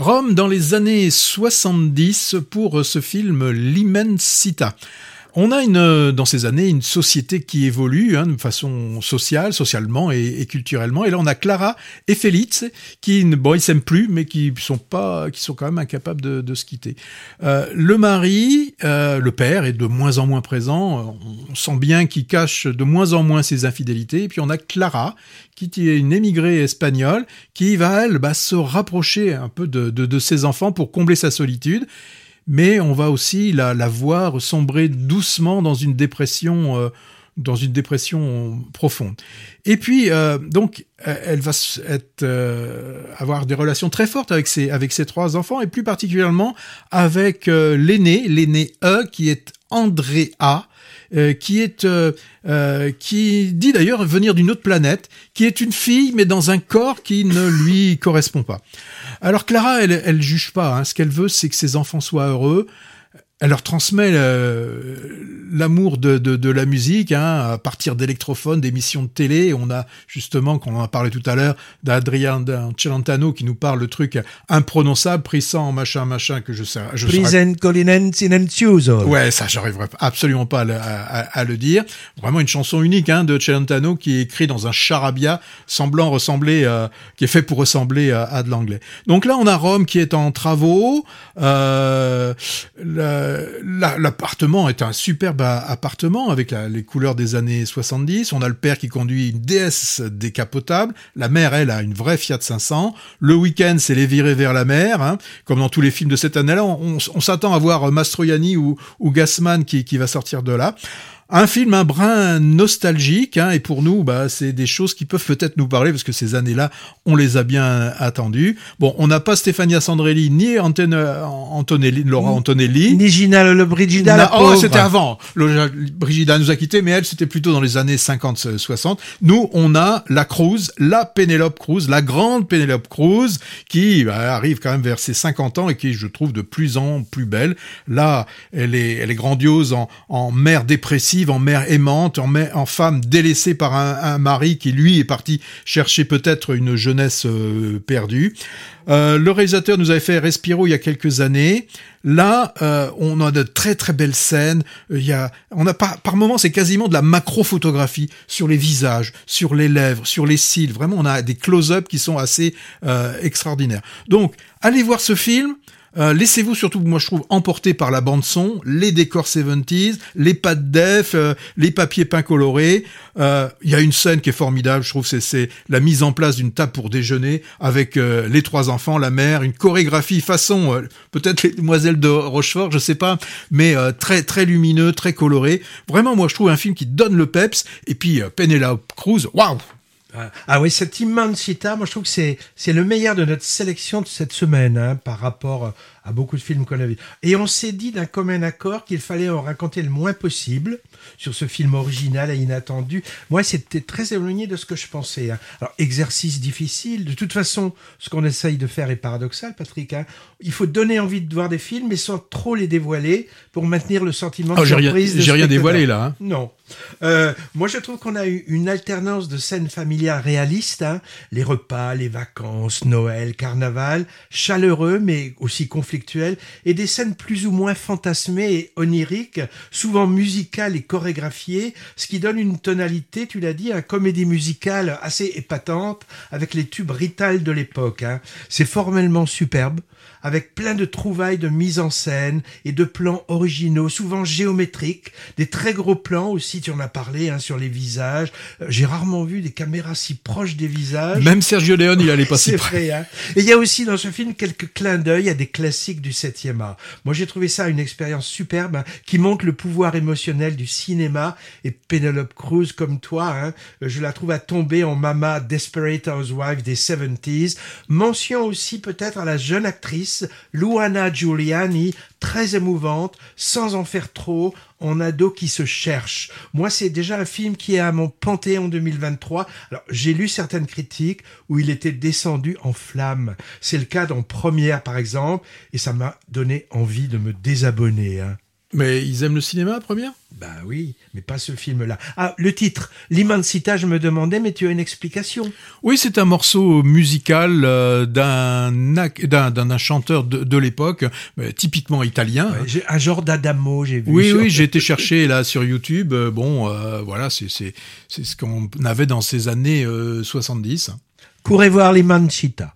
Rome dans les années 70 pour ce film L'Immensita. On a une, dans ces années une société qui évolue hein, de façon sociale, socialement et, culturellement. Et là, on a Clara et Félix qui, bon, ils s'aiment plus, mais qui sont pas, qui sont quand même incapables de, se quitter. Euh, le mari, euh, le père, est de moins en moins présent. On sent bien qu'il cache de moins en moins ses infidélités. Et puis on a Clara qui est une émigrée espagnole qui va elle bah, se rapprocher un peu de ses enfants pour combler sa solitude mais on va aussi la, voir sombrer doucement dans une dépression, euh, dans une dépression profonde. Et puis, euh, donc, elle va être, euh, avoir des relations très fortes avec ses, avec ses trois enfants, et plus particulièrement avec l'aîné, l'aîné E, qui est Andrea, qui est qui dit d'ailleurs venir d'une autre planète, qui est une fille mais dans un corps qui ne lui correspond pas. Alors Clara, elle, elle juge pas. Hein. Ce qu'elle veut, c'est que ses enfants soient heureux elle leur transmet euh, l'amour de, de, la musique hein, à partir d'électrophones, d'émissions de télé. On a justement, qu'on en a parlé tout à l'heure, d'Adrien Celentano qui nous parle le truc imprononçable, prissant, machin, machin, que je sais. Je Ouais, ça, j'arriverai absolument pas à, le dire. Vraiment une chanson unique hein, de Celentano qui est écrit dans un charabia semblant ressembler, euh, qui est fait pour ressembler à, de l'anglais. Donc là, on a Rome qui est en travaux. Euh, l'appartement est un superbe appartement avec les couleurs des années 70. On a le père qui conduit une DS décapotable. La mère, elle, a une vraie Fiat 500. Le week-end, c'est les virées vers la mer, hein. comme dans tous les films de cette année-là. On, s'attend à voir Mastroianni ou, ou Gassman qui va sortir de là. Un film un brin nostalgique, hein, et pour nous, bah, c'est des choses qui peuvent peut-être nous parler, parce que ces années-là, on les a bien attendues. Bon, on n'a pas Stefania Sandrelli, ni Antonelli, Laura Antonelli. Ni Gina le Brigida. oh, c'était avant. Brigida nous a quittés, mais elle, c'était plutôt dans les années 50-60. Nous, on a la Cruz, la Pénélope Cruz, la grande Pénélope Cruz, qui bah, arrive quand même vers ses 50 ans et qui, je trouve, de plus en plus belle. Là, elle est, elle est grandiose en, en mère dépressive en mère aimante, en, en femme délaissée par un, mari qui lui est parti chercher peut-être une jeunesse euh, perdue. Euh, le réalisateur nous avait fait Respiro il y a quelques années. Là, euh, on a de très très belles scènes. Il y a, on a par, par moments, c'est quasiment de la macro-photographie sur les visages, sur les lèvres, sur les cils. Vraiment, on a des close-up qui sont assez extraordinaires. Donc, allez voir ce film. Euh, laissez-vous surtout, moi je trouve, emporter par la bande son, les décors 70s, les pattes def, euh, les papiers peints colorés. Euh, il y a une scène qui est formidable, je trouve, c'est la mise en place d'une table pour déjeuner avec les trois enfants, la mère, une chorégraphie façon peut-être les demoiselles de Rochefort, je sais pas, mais très très lumineux, très coloré. Vraiment, moi je trouve un film qui donne le peps. Et puis Penelope Cruz, waouh ah oui, cet Immensita, moi je trouve que c'est c'est le meilleur de notre sélection de cette semaine hein, par rapport à beaucoup de films qu'on a vus. Et on s'est dit d'un commun accord qu'il fallait en raconter le moins possible sur ce film original et inattendu. Moi, c'était très éloigné de ce que je pensais. Hein. Alors, exercice difficile. De toute façon, ce qu'on essaye de faire est paradoxal, Patrick. Hein. Il faut donner envie de voir des films, mais sans trop les dévoiler pour maintenir le sentiment de oh, surprise. J'ai rien, dévoilé là. Hein. Non. Euh, moi, je trouve qu'on a eu une alternance de scènes familiales réalistes. Les repas, les vacances, Noël, carnaval, chaleureux, mais aussi conflictuels et des scènes plus ou moins fantasmées et oniriques, souvent musicales et chorégraphiées, ce qui donne une tonalité, tu l'as dit, à comédie musicale assez épatante avec les tubes Rital de l'époque. Hein. C'est formellement superbe avec plein de trouvailles de mise en scène et de plans originaux, souvent géométriques, des très gros plans aussi, tu en as parlé, hein, sur les visages. Euh, j'ai rarement vu des caméras si proches des visages. Même Sergio Leone, il allait pas si près. Hein. Et il y a aussi dans ce film quelques clins d'œil à des du 7e art. Moi, j'ai trouvé ça une expérience superbe hein, qui montre le pouvoir émotionnel du cinéma. Et Penelope Cruz, comme toi, hein, je la trouve à tomber en mama Desperate Housewife des 70s. Mention aussi peut-être à la jeune actrice Luana Giuliani, très émouvante, sans en faire trop, en ado qui se cherche. Moi, c'est déjà un film qui est à mon panthéon 2023. Alors, j'ai lu certaines critiques où il était descendu en flammes. C'est le cas dans Première, par exemple, et ça m'a donné envie de me désabonner. Hein. Mais ils aiment le cinéma, première? Bah oui, mais pas ce film-là. Ah, le titre, L'Immensita, je me demandais, mais tu as une explication Oui, c'est un morceau musical euh, d'un d'un d'un chanteur de, de l'époque, euh, typiquement italien. Ouais, Un genre d'Adamo, j'ai vu. Oui, sur- oui, j'ai été chercher là sur YouTube. Euh, Bon, voilà, c'est c'est c'est ce qu'on avait dans ces années euh, 70. Courez voir L'Immensita.